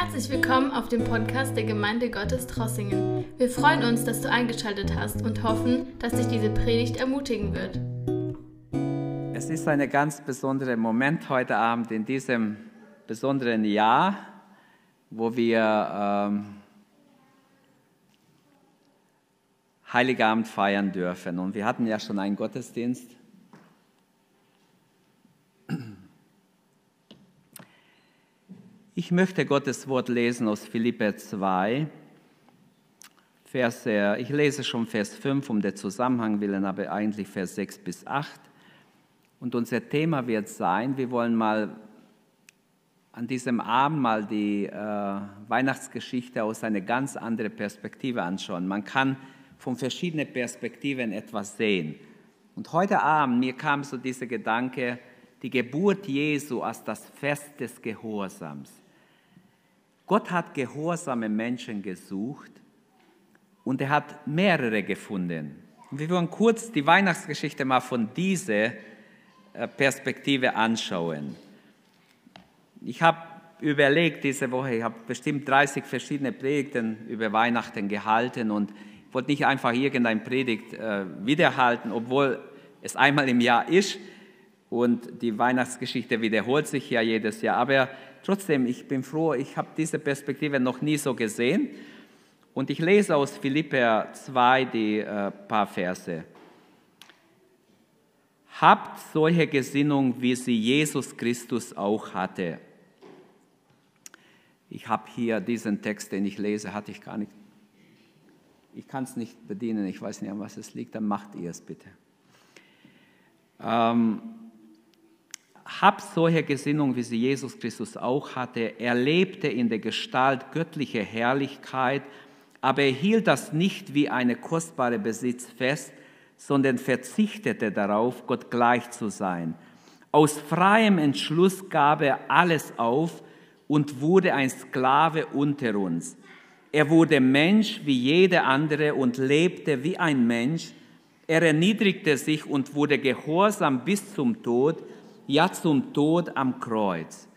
Herzlich willkommen auf dem Podcast der Gemeinde Gottes Trossingen. Wir freuen uns, dass du eingeschaltet hast und hoffen, dass dich diese Predigt ermutigen wird. Es ist ein ganz besonderer Moment heute Abend in diesem besonderen Jahr, wo wir ähm, Heiligabend feiern dürfen. Und wir hatten ja schon einen Gottesdienst. Ich möchte Gottes Wort lesen aus Philippe 2, Verse, ich lese schon Vers 5 um den Zusammenhang willen, aber eigentlich Vers 6 bis 8. Und unser Thema wird sein, wir wollen mal an diesem Abend mal die äh, Weihnachtsgeschichte aus einer ganz anderen Perspektive anschauen. Man kann von verschiedenen Perspektiven etwas sehen. Und heute Abend, mir kam so dieser Gedanke, die Geburt Jesu als das Fest des Gehorsams. Gott hat gehorsame Menschen gesucht und er hat mehrere gefunden. Und wir wollen kurz die Weihnachtsgeschichte mal von dieser äh, Perspektive anschauen. Ich habe überlegt diese Woche, ich habe bestimmt 30 verschiedene Predigten über Weihnachten gehalten und ich wollte nicht einfach irgendeine Predigt äh, wiederhalten, obwohl es einmal im Jahr ist und die Weihnachtsgeschichte wiederholt sich ja jedes Jahr. Aber trotzdem, ich bin froh, ich habe diese Perspektive noch nie so gesehen. Und ich lese aus Philipper 2 die äh, paar Verse. Habt solche Gesinnung, wie sie Jesus Christus auch hatte. Ich habe hier diesen Text, den ich lese, hatte ich gar nicht. Ich kann es nicht bedienen, ich weiß nicht, an was es liegt, dann macht ihr es bitte. Ähm, habt solche Gesinnung, wie sie Jesus Christus auch hatte. Er lebte in der Gestalt göttlicher Herrlichkeit, aber er hielt das nicht wie eine kostbare Besitz fest, sondern verzichtete darauf, Gott gleich zu sein. Aus freiem Entschluss gab er alles auf und wurde ein Sklave unter uns. Er wurde Mensch wie jeder andere und lebte wie ein Mensch. Er erniedrigte sich und wurde gehorsam bis zum Tod, ja zum Tod am Kreuz.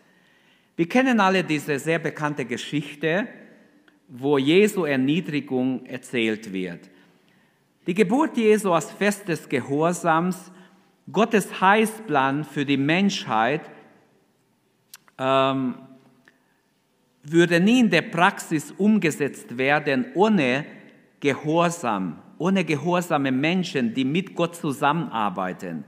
Wir kennen alle diese sehr bekannte Geschichte, wo Jesu Erniedrigung erzählt wird. Die Geburt Jesu als Fest des Gehorsams, Gottes Heißplan für die Menschheit, ähm, würde nie in der Praxis umgesetzt werden ohne Gehorsam, ohne gehorsame Menschen, die mit Gott zusammenarbeiten.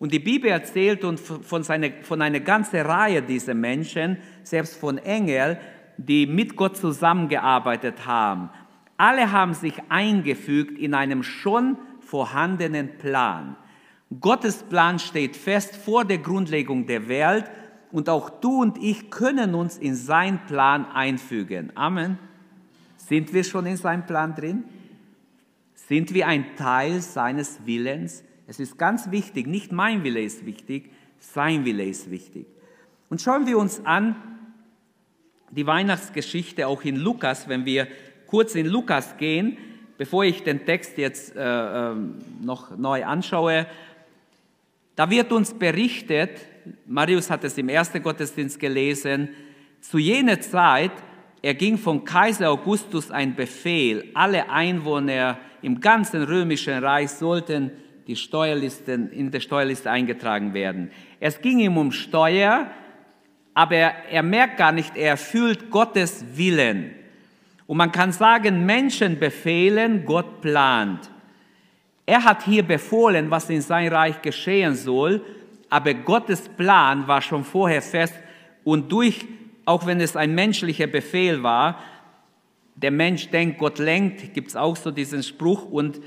Und die Bibel erzählt uns von, seine, von einer ganzen Reihe dieser Menschen, selbst von Engeln, die mit Gott zusammengearbeitet haben. Alle haben sich eingefügt in einem schon vorhandenen Plan. Gottes Plan steht fest vor der Grundlegung der Welt und auch du und ich können uns in seinen Plan einfügen. Amen. Sind wir schon in seinem Plan drin? Sind wir ein Teil seines Willens? Es ist ganz wichtig, nicht mein Wille ist wichtig, sein Wille ist wichtig. Und schauen wir uns an die Weihnachtsgeschichte auch in Lukas, wenn wir kurz in Lukas gehen, bevor ich den Text jetzt äh, ähm, noch neu anschaue. Da wird uns berichtet, Marius hat es im ersten Gottesdienst gelesen, zu jener Zeit erging von Kaiser Augustus ein Befehl, alle Einwohner im ganzen römischen Reich sollten die Steuerlisten, in der Steuerliste eingetragen werden. Es ging ihm um Steuer, aber er merkt gar nicht, er fühlt Gottes Willen. Und man kann sagen, Menschen befehlen, Gott plant. Er hat hier befohlen, was in sein Reich geschehen soll, aber Gottes Plan war schon vorher fest und durch, auch wenn es ein menschlicher Befehl war, der Mensch denkt, Gott lenkt, gibt es auch so diesen Spruch und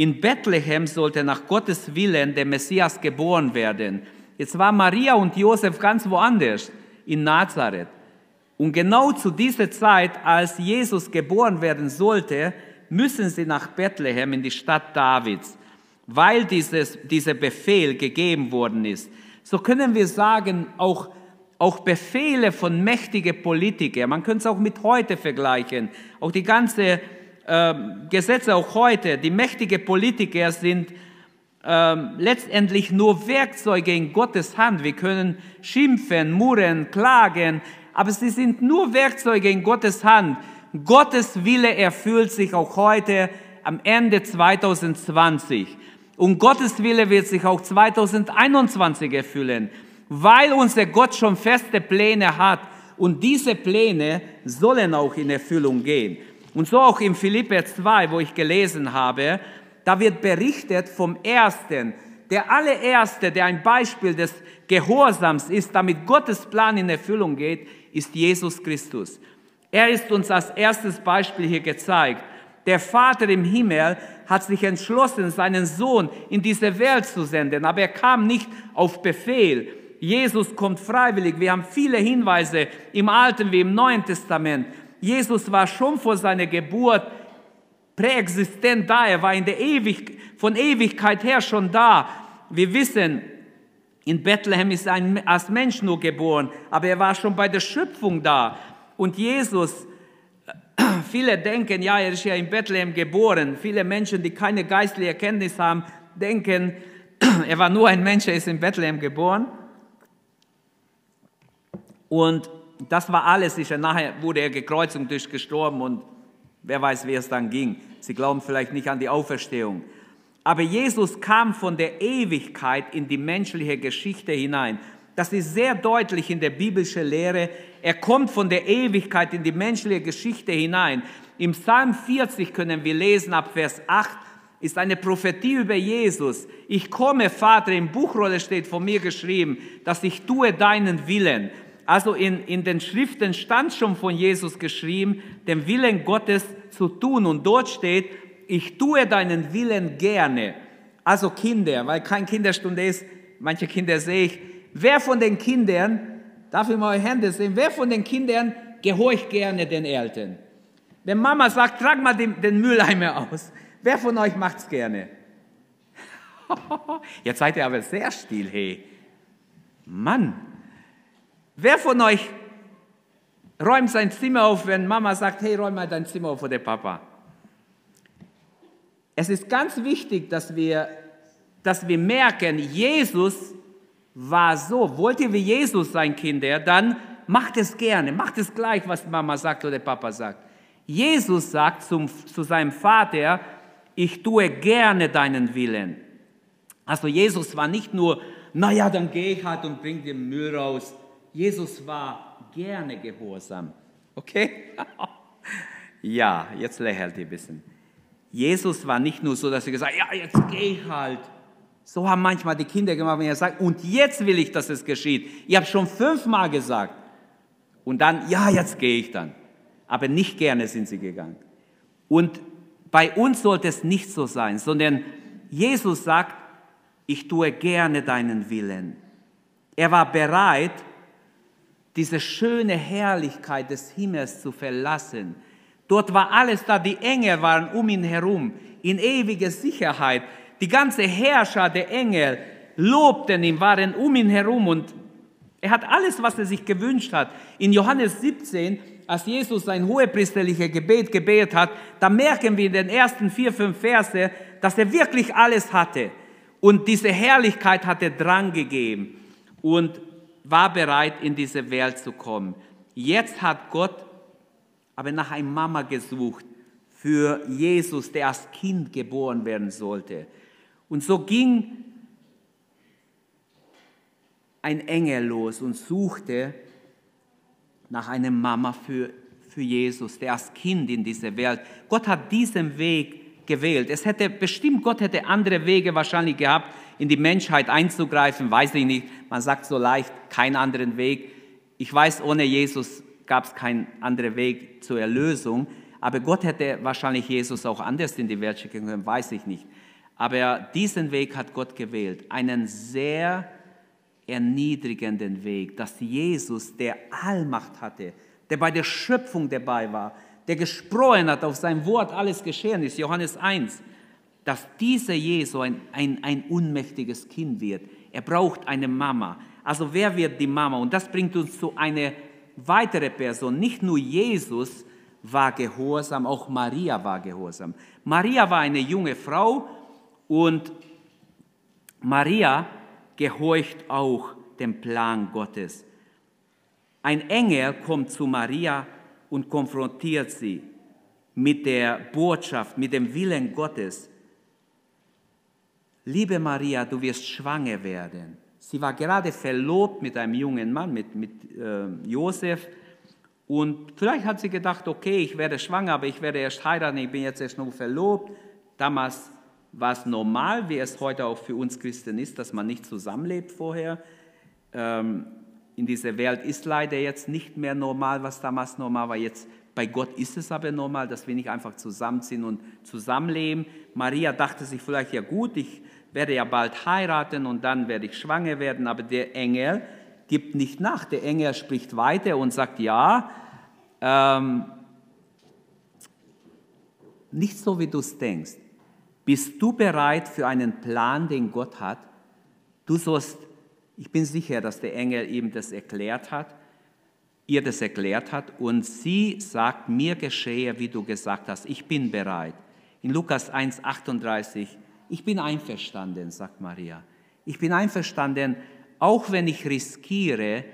in Bethlehem sollte nach Gottes Willen der Messias geboren werden. Jetzt war Maria und Josef ganz woanders, in Nazareth. Und genau zu dieser Zeit, als Jesus geboren werden sollte, müssen sie nach Bethlehem in die Stadt Davids, weil dieses, dieser Befehl gegeben worden ist. So können wir sagen, auch, auch Befehle von mächtigen Politikern, man könnte es auch mit heute vergleichen, auch die ganze ähm, Gesetze auch heute, die mächtigen Politiker sind ähm, letztendlich nur Werkzeuge in Gottes Hand. Wir können schimpfen, murren, klagen, aber sie sind nur Werkzeuge in Gottes Hand. Gottes Wille erfüllt sich auch heute am Ende 2020. Und Gottes Wille wird sich auch 2021 erfüllen, weil unser Gott schon feste Pläne hat. Und diese Pläne sollen auch in Erfüllung gehen. Und so auch im Philippe 2, wo ich gelesen habe, da wird berichtet vom Ersten, der allererste, der ein Beispiel des Gehorsams ist, damit Gottes Plan in Erfüllung geht, ist Jesus Christus. Er ist uns als erstes Beispiel hier gezeigt. Der Vater im Himmel hat sich entschlossen, seinen Sohn in diese Welt zu senden, aber er kam nicht auf Befehl. Jesus kommt freiwillig. Wir haben viele Hinweise im Alten wie im Neuen Testament. Jesus war schon vor seiner Geburt präexistent da. Er war in der Ewig von Ewigkeit her schon da. Wir wissen, in Bethlehem ist er als Mensch nur geboren, aber er war schon bei der Schöpfung da. Und Jesus, viele denken, ja, er ist ja in Bethlehem geboren. Viele Menschen, die keine geistliche Erkenntnis haben, denken, er war nur ein Mensch, er ist in Bethlehem geboren. Und das war alles sicher. Nachher wurde er gekreuzt und ist gestorben und wer weiß, wie es dann ging. Sie glauben vielleicht nicht an die Auferstehung. Aber Jesus kam von der Ewigkeit in die menschliche Geschichte hinein. Das ist sehr deutlich in der biblischen Lehre. Er kommt von der Ewigkeit in die menschliche Geschichte hinein. Im Psalm 40 können wir lesen, ab Vers 8 ist eine Prophetie über Jesus. Ich komme, Vater, im Buchrolle steht von mir geschrieben, dass ich tue deinen Willen. Also in, in den Schriften stand schon von Jesus geschrieben, den Willen Gottes zu tun. Und dort steht, ich tue deinen Willen gerne. Also Kinder, weil kein Kinderstunde ist, manche Kinder sehe ich. Wer von den Kindern, darf ich mal eure Hände sehen, wer von den Kindern gehorcht gerne den Eltern? Wenn Mama sagt, trag mal den, den Mülleimer aus, wer von euch macht's gerne? Jetzt seid ihr aber sehr still, hey. Mann, wer von euch räumt sein Zimmer auf, wenn Mama sagt, hey, räum mal dein Zimmer auf oder Papa? Es ist ganz wichtig, dass wir, dass wir merken, Jesus war so. Wollt ihr wie Jesus sein, Kinder, dann macht es gerne, macht es gleich, was Mama sagt oder Papa sagt. Jesus sagt zum, zu seinem Vater, ich tue gerne deinen Willen. Also Jesus war nicht nur, naja, dann gehe ich halt und bringe den Müll raus. Jesus war gerne gehorsam. Okay? ja, jetzt lächelt ihr ein bisschen. Jesus war nicht nur so, dass er gesagt hat, ja, jetzt gehe ich halt. So haben manchmal die Kinder gemacht, wenn er sagt, und jetzt will ich, dass es geschieht. Ich habe schon fünfmal gesagt. Und dann, ja, jetzt gehe ich dann. Aber nicht gerne sind sie gegangen. Und bei uns sollte es nicht so sein, sondern Jesus sagt, ich tue gerne deinen Willen. Er war bereit, diese schöne Herrlichkeit des Himmels zu verlassen Dort war alles da, die Engel waren um ihn herum, in ewiger Sicherheit. Die ganze Herrscher der Engel lobten ihn, waren um ihn herum und er hat alles, was er sich gewünscht hat. In Johannes 17, als Jesus sein hohepriesterliches Gebet gebetet hat, da merken wir in den ersten vier, fünf Verse, dass er wirklich alles hatte. Und diese Herrlichkeit hat er Drang gegeben und war bereit, in diese Welt zu kommen. Jetzt hat Gott habe nach einer Mama gesucht für Jesus, der als Kind geboren werden sollte. Und so ging ein Engel los und suchte nach einer Mama für, für Jesus, der als Kind in diese Welt. Gott hat diesen Weg gewählt. Es hätte bestimmt, Gott hätte andere Wege wahrscheinlich gehabt, in die Menschheit einzugreifen, weiß ich nicht. Man sagt so leicht, keinen anderen Weg. Ich weiß, ohne Jesus gab es keinen anderen Weg zur Erlösung. Aber Gott hätte wahrscheinlich Jesus auch anders in die Welt schicken können, weiß ich nicht. Aber diesen Weg hat Gott gewählt, einen sehr erniedrigenden Weg, dass Jesus, der Allmacht hatte, der bei der Schöpfung dabei war, der gesprochen hat, auf sein Wort alles geschehen ist, Johannes 1, dass dieser Jesus ein, ein, ein unmächtiges Kind wird. Er braucht eine Mama. Also wer wird die Mama? Und das bringt uns zu einer weitere Person, nicht nur Jesus war gehorsam, auch Maria war gehorsam. Maria war eine junge Frau und Maria gehorcht auch dem Plan Gottes. Ein Engel kommt zu Maria und konfrontiert sie mit der Botschaft, mit dem Willen Gottes. Liebe Maria, du wirst schwanger werden. Sie war gerade verlobt mit einem jungen Mann, mit, mit äh, Josef. Und vielleicht hat sie gedacht, okay, ich werde schwanger, aber ich werde erst heiraten, ich bin jetzt erst nur verlobt. Damals war es normal, wie es heute auch für uns Christen ist, dass man nicht zusammenlebt vorher. Ähm, in dieser Welt ist leider jetzt nicht mehr normal, was damals normal war. Jetzt bei Gott ist es aber normal, dass wir nicht einfach zusammenziehen und zusammenleben. Maria dachte sich vielleicht, ja gut, ich werde ja bald heiraten und dann werde ich schwanger werden, aber der Engel gibt nicht nach. Der Engel spricht weiter und sagt, ja, ähm, nicht so, wie du es denkst. Bist du bereit für einen Plan, den Gott hat? Du sollst, ich bin sicher, dass der Engel ihm das erklärt hat, ihr das erklärt hat und sie sagt, mir geschehe, wie du gesagt hast, ich bin bereit. In Lukas 1,38, ich bin einverstanden, sagt Maria. Ich bin einverstanden, auch wenn ich riskiere,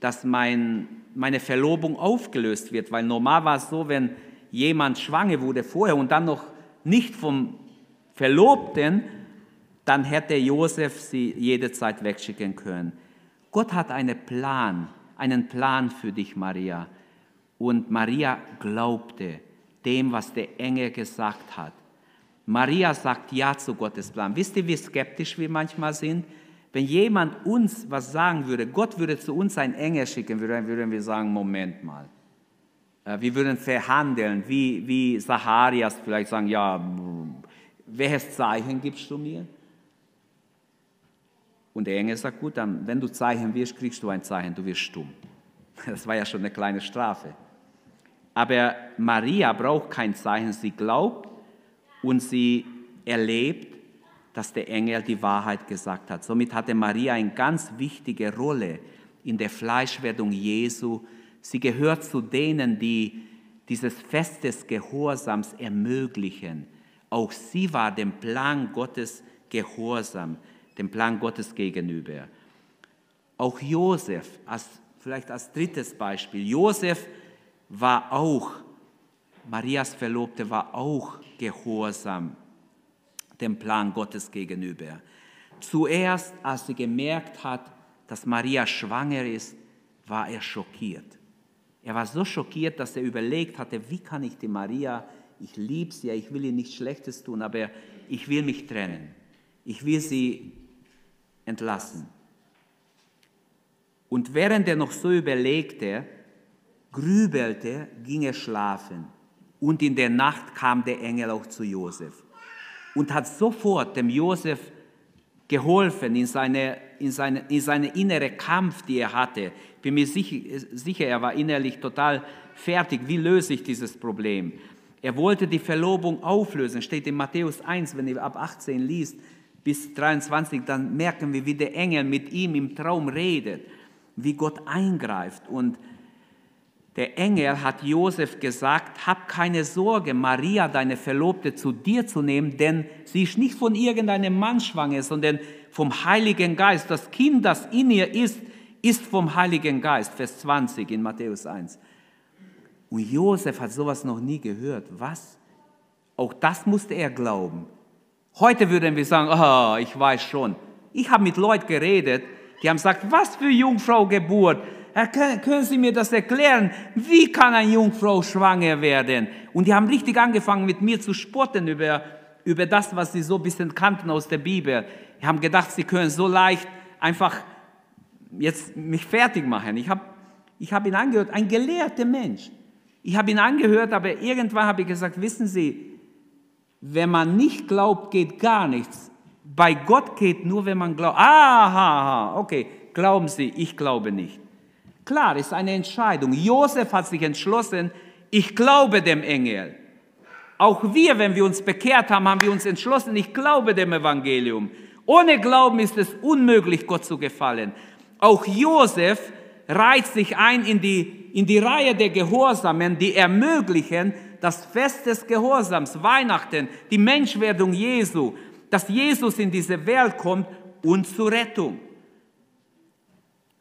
dass mein, meine Verlobung aufgelöst wird, weil normal war es so, wenn jemand schwanger wurde vorher und dann noch nicht vom Verlobten, dann hätte Josef sie jederzeit wegschicken können. Gott hat einen Plan, einen Plan für dich, Maria. Und Maria glaubte dem, was der Engel gesagt hat. Maria sagt Ja zu Gottes Plan. Wisst ihr, wie skeptisch wir manchmal sind? Wenn jemand uns was sagen würde, Gott würde zu uns einen Engel schicken, würden wir sagen, Moment mal. Äh, wir würden verhandeln, wie, wie Zacharias vielleicht sagen, ja, welches Zeichen gibst du mir? Und der Engel sagt, gut, dann, wenn du Zeichen wirst, kriegst du ein Zeichen, du wirst stumm. Das war ja schon eine kleine Strafe. Aber Maria braucht kein Zeichen, sie glaubt und sie erlebt, dass der Engel die Wahrheit gesagt hat. Somit hatte Maria eine ganz wichtige Rolle in der Fleischwerdung Jesu. Sie gehört zu denen, die dieses Fest des Gehorsams ermöglichen. Auch sie war dem Plan Gottes gehorsam, dem Plan Gottes gegenüber. Auch Josef, als, vielleicht als drittes Beispiel, Josef war auch, Marias Verlobte war auch gehorsam dem Plan Gottes gegenüber. Zuerst, als sie gemerkt hat, dass Maria schwanger ist, war er schockiert. Er war so schockiert, dass er überlegt hatte, wie kann ich die Maria ich liebe sie, ich will ihr nichts Schlechtes tun, aber ich will mich trennen. Ich will sie entlassen. Und während er noch so überlegte, grübelte, ging er schlafen. Und in der Nacht kam der Engel auch zu Josef und hat sofort dem Josef geholfen in seine, in seine, in seine innere Kampf, die er hatte. Ich bin mir sicher, sicher, er war innerlich total fertig. Wie löse ich dieses Problem? Er wollte die Verlobung auflösen, steht in Matthäus 1, wenn ihr ab 18 liest bis 23, dann merken wir, wie der Engel mit ihm im Traum redet, wie Gott eingreift. Und der Engel hat Josef gesagt, hab keine Sorge, Maria, deine Verlobte, zu dir zu nehmen, denn sie ist nicht von irgendeinem Mann schwanger, sondern vom Heiligen Geist. Das Kind, das in ihr ist, ist vom Heiligen Geist. Vers 20 in Matthäus 1. Und Josef hat sowas noch nie gehört. Was? Auch das musste er glauben. Heute würden wir sagen, oh, ich weiß schon. Ich habe mit Leuten geredet, die haben gesagt, was für Jungfrau Geburt? Können Sie mir das erklären? Wie kann eine Jungfrau schwanger werden? Und die haben richtig angefangen mit mir zu spotten über, über das, was sie so ein bisschen kannten aus der Bibel. Die haben gedacht, sie können so leicht einfach jetzt mich fertig machen. Ich habe ich hab ihn angehört, ein gelehrter Mensch. Ich habe ihn angehört, aber irgendwann habe ich gesagt, wissen Sie, wenn man nicht glaubt, geht gar nichts. Bei Gott geht nur, wenn man glaubt. Aha, okay, glauben Sie, ich glaube nicht. Klar, ist eine Entscheidung. Josef hat sich entschlossen, ich glaube dem Engel. Auch wir, wenn wir uns bekehrt haben, haben wir uns entschlossen, ich glaube dem Evangelium. Ohne Glauben ist es unmöglich, Gott zu gefallen. Auch Josef reiht sich ein in die in die Reihe der Gehorsamen, die ermöglichen das Fest des Gehorsams, Weihnachten, die Menschwerdung Jesu, dass Jesus in diese Welt kommt und zur Rettung.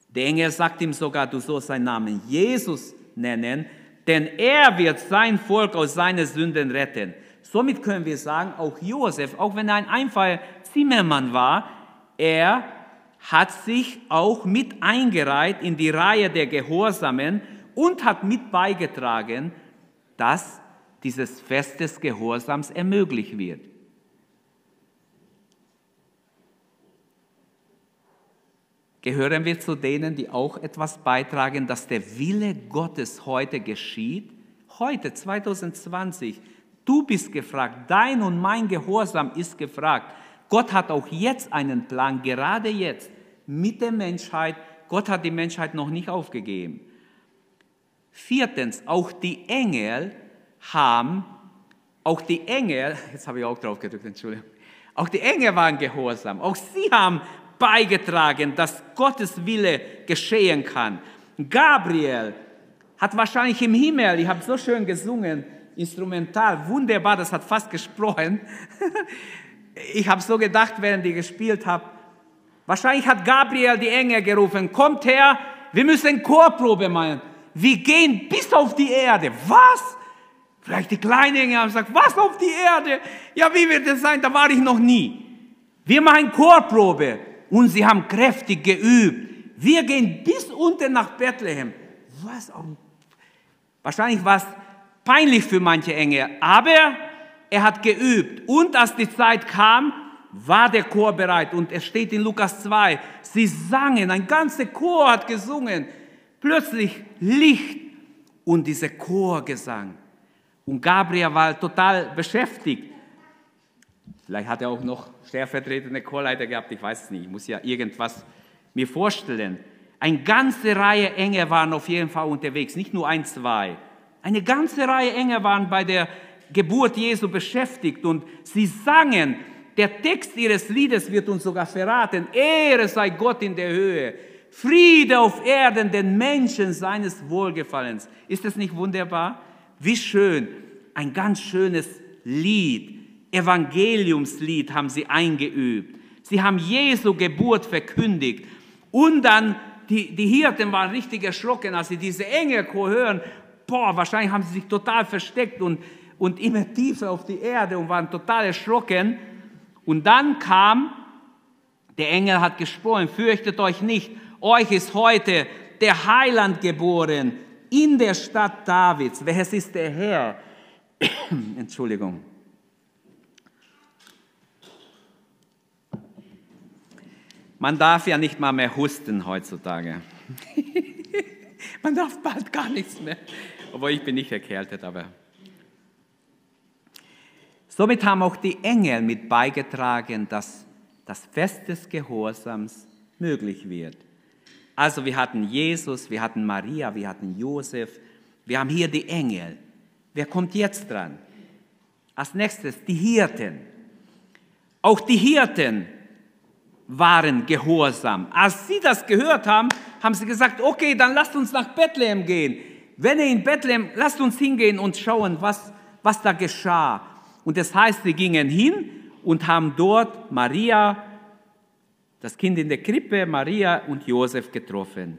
Der Engel sagt ihm sogar, du sollst seinen Namen Jesus nennen, denn er wird sein Volk aus seinen Sünden retten. Somit können wir sagen, auch Josef, auch wenn er ein einfacher Zimmermann war, er hat sich auch mit eingereiht in die Reihe der Gehorsamen und hat mit beigetragen, dass dieses Fest des Gehorsams ermöglicht wird. Gehören wir zu denen, die auch etwas beitragen, dass der Wille Gottes heute geschieht? Heute, 2020, du bist gefragt, dein und mein Gehorsam ist gefragt. Gott hat auch jetzt einen Plan, gerade jetzt, mit der Menschheit. Gott hat die Menschheit noch nicht aufgegeben. Viertens, auch die Engel haben, auch die Engel, jetzt habe ich auch drauf gedrückt, Entschuldigung, auch die Engel waren gehorsam. Auch sie haben beigetragen, dass Gottes Wille geschehen kann. Gabriel hat wahrscheinlich im Himmel, ich habe so schön gesungen, instrumental, wunderbar, das hat fast gesprochen. Ich habe so gedacht, während ich gespielt habe, wahrscheinlich hat Gabriel die Engel gerufen, kommt her, wir müssen Chorprobe machen. Wir gehen bis auf die Erde. Was? Vielleicht die kleinen Engel haben gesagt, was auf die Erde? Ja, wie wird es sein? Da war ich noch nie. Wir machen Chorprobe und sie haben kräftig geübt. Wir gehen bis unten nach Bethlehem. Was? Wahrscheinlich war es peinlich für manche Engel, aber er hat geübt. Und als die Zeit kam, war der Chor bereit. Und es steht in Lukas 2, sie sangen, ein ganzer Chor hat gesungen. Plötzlich Licht und dieser Chorgesang. Und Gabriel war total beschäftigt. Vielleicht hat er auch noch stellvertretende Chorleiter gehabt, ich weiß es nicht. Ich muss ja irgendwas mir vorstellen. Eine ganze Reihe Engel waren auf jeden Fall unterwegs, nicht nur ein, zwei. Eine ganze Reihe Engel waren bei der Geburt Jesu beschäftigt und sie sangen. Der Text ihres Liedes wird uns sogar verraten. Ehre sei Gott in der Höhe. Friede auf Erden den Menschen seines Wohlgefallens. Ist das nicht wunderbar? Wie schön. Ein ganz schönes Lied Evangeliumslied haben sie eingeübt. Sie haben Jesu Geburt verkündigt. Und dann, die, die Hirten waren richtig erschrocken, als sie diese Engelchor hören. Boah, wahrscheinlich haben sie sich total versteckt und, und immer tiefer auf die Erde und waren total erschrocken. Und dann kam, der Engel hat gesprochen, fürchtet euch nicht, euch ist heute der Heiland geboren in der Stadt Davids. Wer ist der Herr? Entschuldigung. Man darf ja nicht mal mehr husten heutzutage. Man darf bald gar nichts mehr. Obwohl ich bin nicht erkältet, aber. Somit haben auch die Engel mit beigetragen, dass das Fest des Gehorsams möglich wird. Also wir hatten Jesus, wir hatten Maria, wir hatten Josef, wir haben hier die Engel. Wer kommt jetzt dran? Als nächstes die Hirten. Auch die Hirten waren gehorsam. Als sie das gehört haben, haben sie gesagt, okay, dann lasst uns nach Bethlehem gehen. Wenn ihr in Bethlehem, lasst uns hingehen und schauen, was, was da geschah. Und das heißt, sie gingen hin und haben dort Maria, das Kind in der Krippe, Maria und Josef getroffen.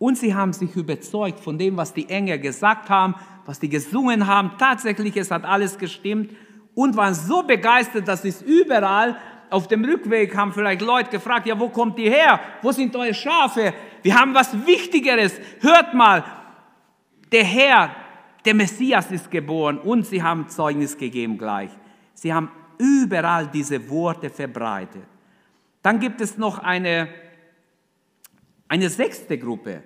Und sie haben sich überzeugt von dem, was die Engel gesagt haben, was die gesungen haben. Tatsächlich, es hat alles gestimmt und waren so begeistert, dass sie es überall auf dem Rückweg haben vielleicht Leute gefragt, ja, wo kommt ihr her? Wo sind eure Schafe? Wir haben was Wichtigeres. Hört mal, der Herr, der Messias ist geboren und sie haben Zeugnis gegeben gleich. Sie haben überall diese Worte verbreitet. Dann gibt es noch eine, eine sechste Gruppe.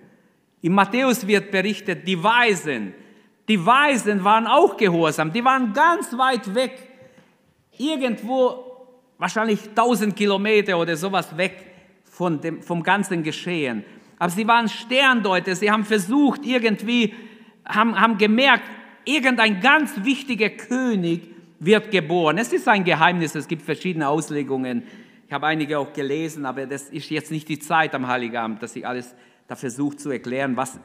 In Matthäus wird berichtet, die Weisen. Die Weisen waren auch gehorsam. Die waren ganz weit weg. Irgendwo wahrscheinlich 1000 Kilometer oder sowas weg von dem, vom ganzen Geschehen. Aber sie waren Sterndeuter, sie haben versucht irgendwie, haben, haben gemerkt, irgendein ganz wichtiger König wird geboren. Es ist ein Geheimnis, es gibt verschiedene Auslegungen. Ich habe einige auch gelesen, aber das ist jetzt nicht die Zeit am Heiligabend, dass ich alles da versuche zu erklären, was,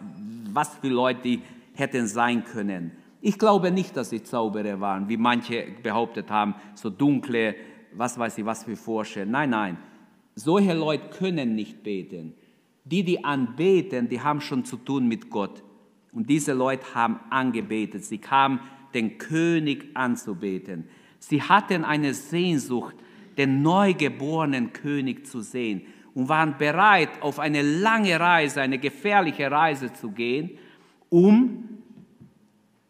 was für Leute die hätten sein können. Ich glaube nicht, dass sie Zauberer waren, wie manche behauptet haben, so dunkle was weiß ich, was wir vorstellen. Nein, nein, solche Leute können nicht beten. Die, die anbeten, die haben schon zu tun mit Gott. Und diese Leute haben angebetet. Sie kamen, den König anzubeten. Sie hatten eine Sehnsucht, den neugeborenen König zu sehen und waren bereit, auf eine lange Reise, eine gefährliche Reise zu gehen, um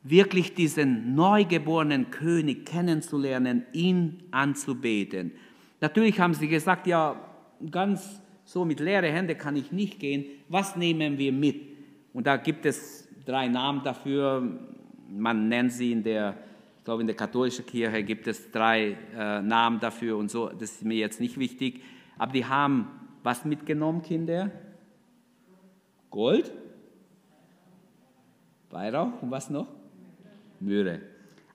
wirklich diesen neugeborenen König kennenzulernen, ihn anzubeten. Natürlich haben sie gesagt, ja, ganz so mit leeren Händen kann ich nicht gehen. Was nehmen wir mit? Und da gibt es drei Namen dafür. Man nennt sie in der, ich glaube in der katholischen Kirche gibt es drei äh, Namen dafür und so. Das ist mir jetzt nicht wichtig. Aber die haben was mitgenommen, Kinder? Gold? Weihrauch und was noch? Myrrhe.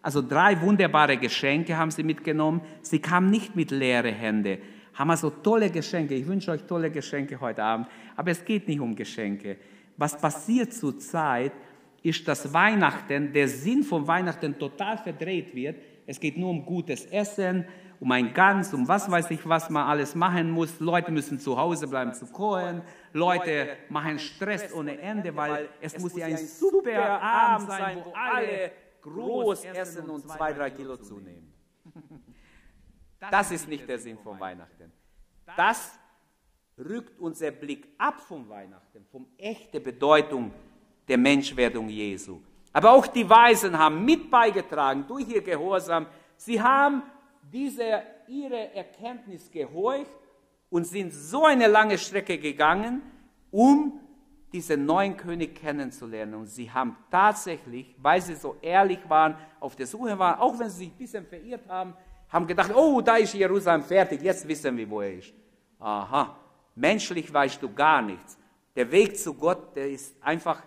Also drei wunderbare Geschenke haben sie mitgenommen. Sie kamen nicht mit leeren Händen, haben also tolle Geschenke. Ich wünsche euch tolle Geschenke heute Abend. Aber es geht nicht um Geschenke. Was passiert zurzeit, ist, dass Weihnachten, der Sinn von Weihnachten total verdreht wird. Es geht nur um gutes Essen, um ein Ganz, um was weiß ich, was man alles machen muss. Leute müssen zu Hause bleiben zu kochen. Leute machen Stress ohne Ende, weil es muss ja ein super Abend sein, wo alle groß essen und zwei, drei Kilo zunehmen. Das ist nicht der Sinn von Weihnachten. Das rückt unser Blick ab von Weihnachten, vom echten Bedeutung der Menschwerdung Jesu. Aber auch die Weisen haben mit beigetragen durch ihr Gehorsam. Sie haben diese, ihre Erkenntnis gehorcht und sind so eine lange Strecke gegangen, um diesen neuen König kennenzulernen. Und sie haben tatsächlich, weil sie so ehrlich waren, auf der Suche waren, auch wenn sie sich ein bisschen verirrt haben, haben gedacht, oh, da ist Jerusalem fertig, jetzt wissen wir, wo er ist. Aha, menschlich weißt du gar nichts. Der Weg zu Gott, der ist einfach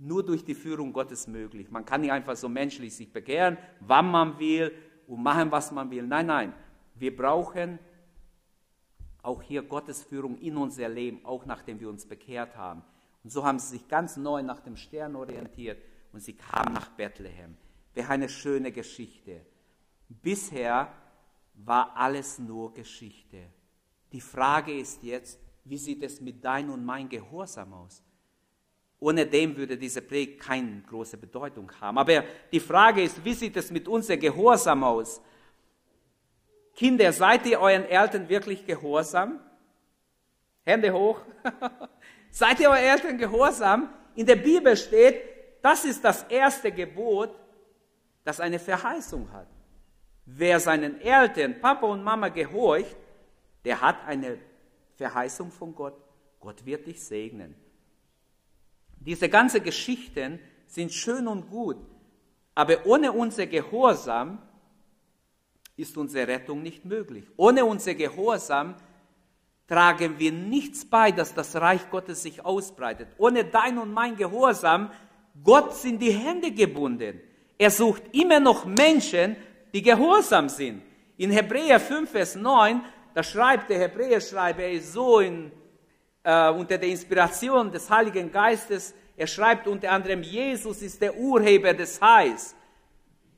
nur durch die Führung Gottes möglich. Man kann nicht einfach so menschlich sich bekehren, wann man will und machen, was man will. Nein, nein, wir brauchen auch hier Gottes Führung in unser Leben, auch nachdem wir uns bekehrt haben. Und so haben sie sich ganz neu nach dem Stern orientiert und sie kamen nach Bethlehem. Wäre eine schöne Geschichte. Bisher war alles nur Geschichte. Die Frage ist jetzt, wie sieht es mit dein und mein Gehorsam aus? Ohne dem würde diese Predigt keine große Bedeutung haben. Aber die Frage ist, wie sieht es mit unserem Gehorsam aus? Kinder, seid ihr euren Eltern wirklich gehorsam? Hände hoch. Seid ihr euren Eltern gehorsam? In der Bibel steht, das ist das erste Gebot, das eine Verheißung hat. Wer seinen Eltern, Papa und Mama gehorcht, der hat eine Verheißung von Gott. Gott wird dich segnen. Diese ganzen Geschichten sind schön und gut, aber ohne unser Gehorsam ist unsere Rettung nicht möglich. Ohne unser Gehorsam tragen wir nichts bei, dass das Reich Gottes sich ausbreitet. Ohne dein und mein Gehorsam, Gott sind die Hände gebunden. Er sucht immer noch Menschen, die gehorsam sind. In Hebräer 5, Vers 9, da schreibt der Hebräerschreiber, er ist so in, äh, unter der Inspiration des Heiligen Geistes, er schreibt unter anderem, Jesus ist der Urheber des Heils,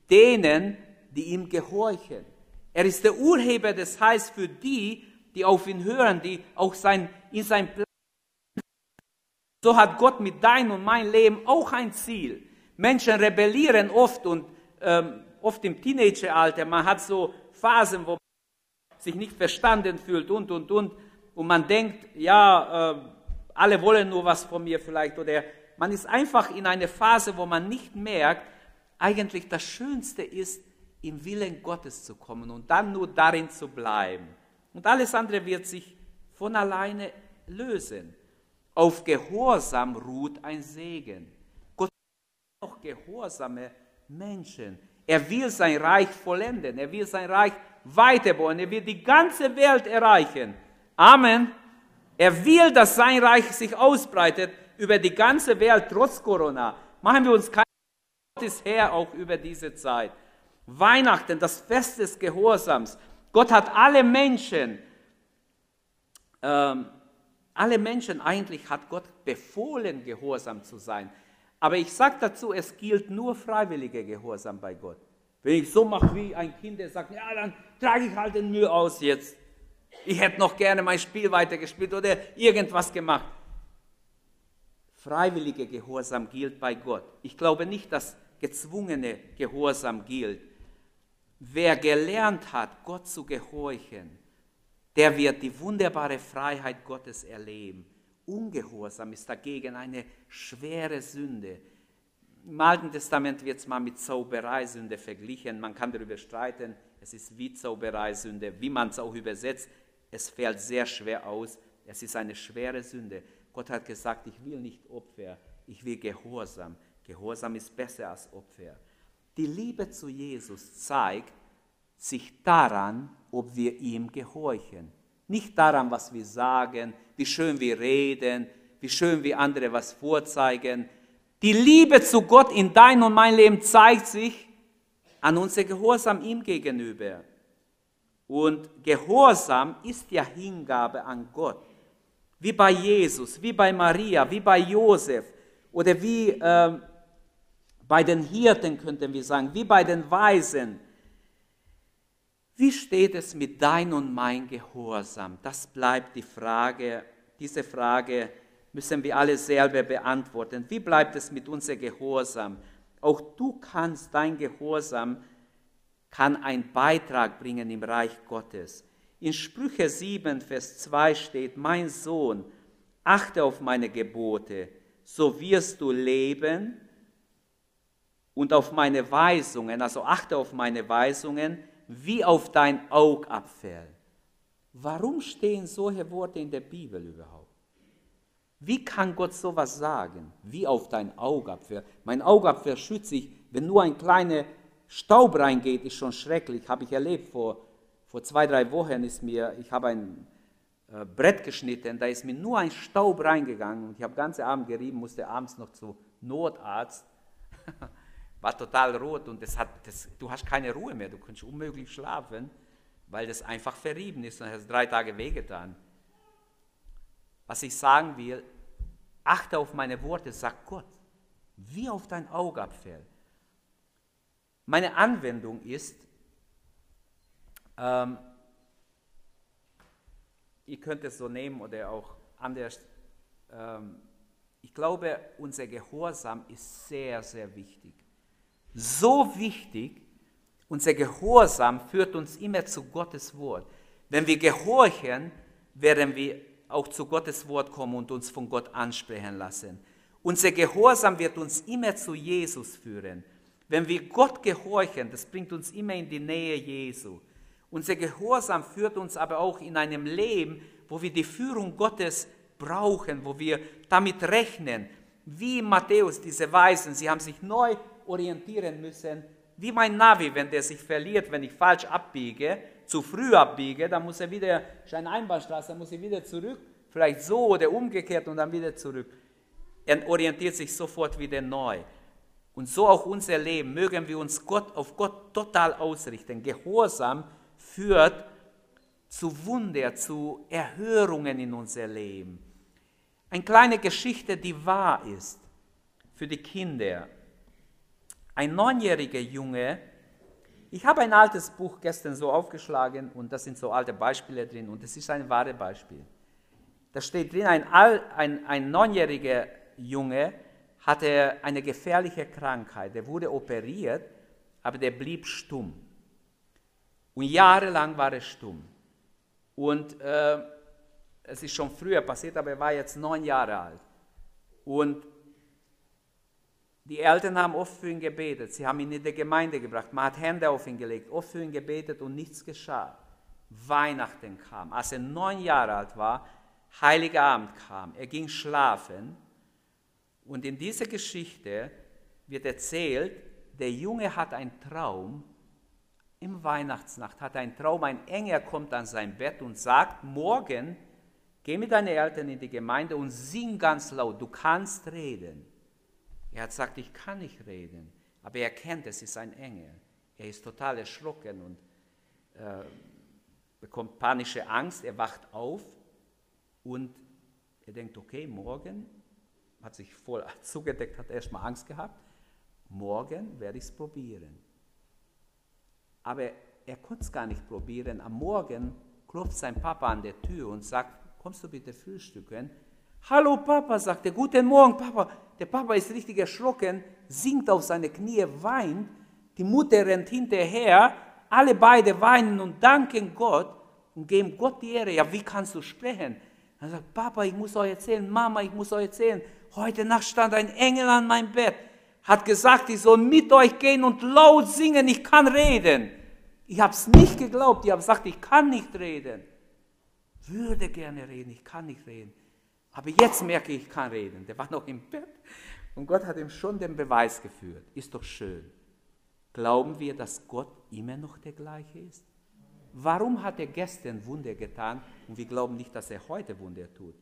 denen, die ihm gehorchen. Er ist der Urheber des Heils für die, die auf ihn hören, die auch sein, in sein Plan. So hat Gott mit dein und mein Leben auch ein Ziel. Menschen rebellieren oft und ähm, oft im Teenageralter. Man hat so Phasen, wo man sich nicht verstanden fühlt und und und und man denkt, ja, äh, alle wollen nur was von mir vielleicht oder man ist einfach in einer Phase, wo man nicht merkt, eigentlich das Schönste ist, im Willen Gottes zu kommen und dann nur darin zu bleiben. Und alles andere wird sich von alleine lösen. Auf Gehorsam ruht ein Segen. Gott hat noch gehorsame Menschen. Er will sein Reich vollenden. Er will sein Reich weiterbauen. Er will die ganze Welt erreichen. Amen. Er will, dass sein Reich sich ausbreitet über die ganze Welt trotz Corona. Machen wir uns keine Gott ist Herr auch über diese Zeit. Weihnachten, das Fest des Gehorsams. Gott hat alle Menschen, ähm, alle Menschen eigentlich hat Gott befohlen, gehorsam zu sein. Aber ich sage dazu, es gilt nur freiwilliger Gehorsam bei Gott. Wenn ich so mache wie ein Kind, der sagt, ja, dann trage ich halt den Mühe aus jetzt. Ich hätte noch gerne mein Spiel weitergespielt oder irgendwas gemacht. Freiwillige Gehorsam gilt bei Gott. Ich glaube nicht, dass gezwungene Gehorsam gilt. Wer gelernt hat, Gott zu gehorchen, der wird die wunderbare Freiheit Gottes erleben. Ungehorsam ist dagegen eine schwere Sünde. Im Alten Testament wird es mal mit Zaubereisünde verglichen. Man kann darüber streiten, es ist wie Zaubereisünde, wie man es auch übersetzt. Es fällt sehr schwer aus. Es ist eine schwere Sünde. Gott hat gesagt, ich will nicht Opfer, ich will Gehorsam. Gehorsam ist besser als Opfer. Die Liebe zu Jesus zeigt sich daran, ob wir ihm gehorchen. Nicht daran, was wir sagen, wie schön wir reden, wie schön wir andere was vorzeigen. Die Liebe zu Gott in dein und mein Leben zeigt sich an unser Gehorsam ihm gegenüber. Und Gehorsam ist ja Hingabe an Gott wie bei Jesus, wie bei Maria, wie bei Josef oder wie äh, bei den Hirten, könnten wir sagen, wie bei den Weisen. Wie steht es mit dein und mein Gehorsam? Das bleibt die Frage. Diese Frage müssen wir alle selber beantworten. Wie bleibt es mit unserem Gehorsam? Auch du kannst dein Gehorsam kann einen Beitrag bringen im Reich Gottes. In Sprüche 7, Vers 2 steht, mein Sohn, achte auf meine Gebote, so wirst du leben und auf meine Weisungen, also achte auf meine Weisungen, wie auf dein Augapfel. Warum stehen solche Worte in der Bibel überhaupt? Wie kann Gott sowas sagen? Wie auf dein Augapfel? Mein Augapfel schützt sich, wenn nur ein kleiner Staub reingeht, ist schon schrecklich. Habe ich erlebt vor vor zwei, drei Wochen ist mir, ich habe ein äh, Brett geschnitten, da ist mir nur ein Staub reingegangen und ich habe ganze Abend gerieben, musste abends noch zu Notarzt. War total rot und das hat, das, du hast keine Ruhe mehr, du kannst unmöglich schlafen, weil das einfach verrieben ist und hast drei Tage wehgetan. Was ich sagen will, achte auf meine Worte, sagt Gott, wie auf dein Augapfel. Meine Anwendung ist, ähm, ihr könnt es so nehmen oder auch anders. Ähm, ich glaube, unser Gehorsam ist sehr, sehr wichtig. So wichtig, unser Gehorsam führt uns immer zu Gottes Wort. Wenn wir gehorchen, werden wir auch zu Gottes Wort kommen und uns von Gott ansprechen lassen. Unser Gehorsam wird uns immer zu Jesus führen. Wenn wir Gott gehorchen, das bringt uns immer in die Nähe Jesu. Unser Gehorsam führt uns aber auch in einem Leben, wo wir die Führung Gottes brauchen, wo wir damit rechnen, wie Matthäus, diese Weisen, sie haben sich neu orientieren müssen, wie mein Navi, wenn der sich verliert, wenn ich falsch abbiege, zu früh abbiege, dann muss er wieder, eine Einbahnstraße, dann muss er wieder zurück, vielleicht so oder umgekehrt und dann wieder zurück. Er orientiert sich sofort wieder neu. Und so auch unser Leben, mögen wir uns Gott, auf Gott total ausrichten, gehorsam führt zu Wunder, zu Erhörungen in unser Leben. Eine kleine Geschichte, die wahr ist für die Kinder. Ein neunjähriger Junge, ich habe ein altes Buch gestern so aufgeschlagen und da sind so alte Beispiele drin und es ist ein wahres Beispiel. Da steht drin, ein, ein, ein neunjähriger Junge hatte eine gefährliche Krankheit. Der wurde operiert, aber der blieb stumm. Und jahrelang war er stumm. Und äh, es ist schon früher passiert, aber er war jetzt neun Jahre alt. Und die Eltern haben oft für ihn gebetet. Sie haben ihn in die Gemeinde gebracht. Man hat Hände auf ihn gelegt, oft für ihn gebetet und nichts geschah. Weihnachten kam. Als er neun Jahre alt war, Heiliger Abend kam. Er ging schlafen. Und in dieser Geschichte wird erzählt, der Junge hat einen Traum im Weihnachtsnacht hat einen Traum, ein Engel kommt an sein Bett und sagt, morgen geh mit deinen Eltern in die Gemeinde und sing ganz laut, du kannst reden. Er hat gesagt, ich kann nicht reden, aber er kennt, es ist ein Engel. Er ist total erschrocken und äh, bekommt panische Angst, er wacht auf und er denkt, okay, morgen, hat sich voll zugedeckt, hat erstmal Angst gehabt, morgen werde ich es probieren. Aber er konnte es gar nicht probieren. Am Morgen klopft sein Papa an der Tür und sagt, kommst du bitte frühstücken? Hallo Papa, sagt er, guten Morgen Papa. Der Papa ist richtig erschrocken, sinkt auf seine Knie, weint. Die Mutter rennt hinterher, alle beide weinen und danken Gott und geben Gott die Ehre. Ja, wie kannst du sprechen? Er sagt, Papa, ich muss euch erzählen, Mama, ich muss euch erzählen. Heute Nacht stand ein Engel an meinem Bett, hat gesagt, ich soll mit euch gehen und laut singen, ich kann reden. Ich habe es nicht geglaubt, ich habe gesagt, ich kann nicht reden. Würde gerne reden, ich kann nicht reden. Aber jetzt merke ich, ich kann reden. Der war noch im Bett und Gott hat ihm schon den Beweis geführt. Ist doch schön. Glauben wir, dass Gott immer noch der gleiche ist? Warum hat er gestern Wunder getan und wir glauben nicht, dass er heute Wunder tut?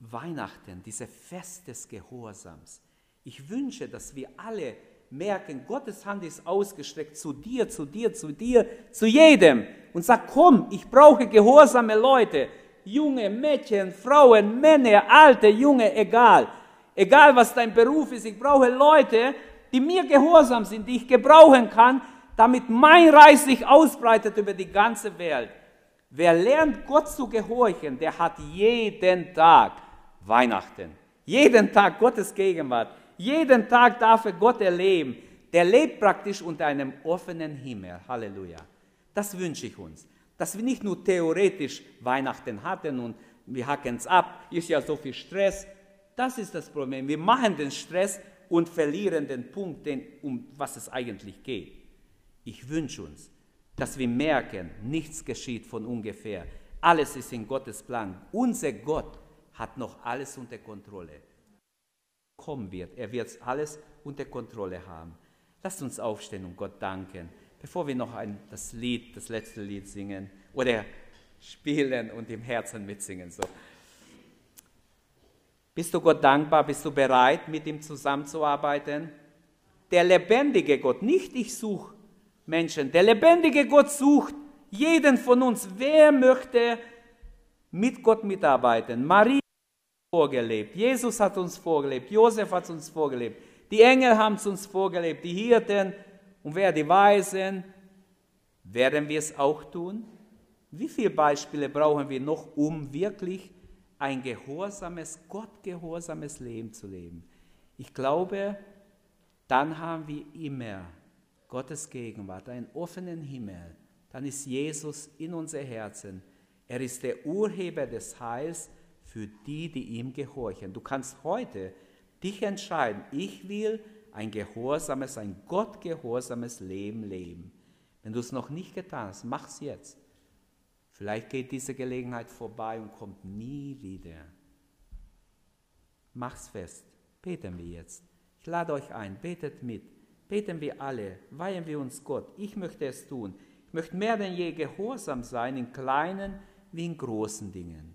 Weihnachten, dieses Fest des Gehorsams. Ich wünsche, dass wir alle merken, Gottes Hand ist ausgestreckt zu dir, zu dir, zu dir, zu jedem und sagt, komm, ich brauche gehorsame Leute, junge Mädchen, Frauen, Männer, alte, junge, egal. Egal was dein Beruf ist, ich brauche Leute, die mir gehorsam sind, die ich gebrauchen kann, damit mein Reich sich ausbreitet über die ganze Welt. Wer lernt, Gott zu gehorchen, der hat jeden Tag Weihnachten. Jeden Tag Gottes Gegenwart. Jeden Tag darf er Gott erleben. Der lebt praktisch unter einem offenen Himmel. Halleluja. Das wünsche ich uns. Dass wir nicht nur theoretisch Weihnachten hatten und wir hacken es ab, ist ja so viel Stress. Das ist das Problem. Wir machen den Stress und verlieren den Punkt, den, um was es eigentlich geht. Ich wünsche uns, dass wir merken, nichts geschieht von ungefähr. Alles ist in Gottes Plan. Unser Gott hat noch alles unter Kontrolle kommen wird. Er wird alles unter Kontrolle haben. Lasst uns aufstehen und Gott danken, bevor wir noch ein, das Lied, das letzte Lied singen oder spielen und im Herzen mitsingen. So. Bist du Gott dankbar? Bist du bereit, mit ihm zusammenzuarbeiten? Der lebendige Gott, nicht ich suche Menschen, der lebendige Gott sucht jeden von uns. Wer möchte mit Gott mitarbeiten? Maria vorgelebt. Jesus hat uns vorgelebt. Josef hat uns vorgelebt. Die Engel haben es uns vorgelebt. Die Hirten und wer die Weisen. Werden wir es auch tun? Wie viele Beispiele brauchen wir noch, um wirklich ein gehorsames, gottgehorsames Leben zu leben? Ich glaube, dann haben wir immer Gottes Gegenwart, einen offenen Himmel. Dann ist Jesus in unser Herzen. Er ist der Urheber des Heils für die, die ihm gehorchen. Du kannst heute dich entscheiden, ich will ein gehorsames, ein gottgehorsames Leben leben. Wenn du es noch nicht getan hast, mach es jetzt. Vielleicht geht diese Gelegenheit vorbei und kommt nie wieder. Mach's fest. Beten wir jetzt. Ich lade euch ein, betet mit. Beten wir alle, weihen wir uns Gott. Ich möchte es tun. Ich möchte mehr denn je gehorsam sein in kleinen wie in großen Dingen.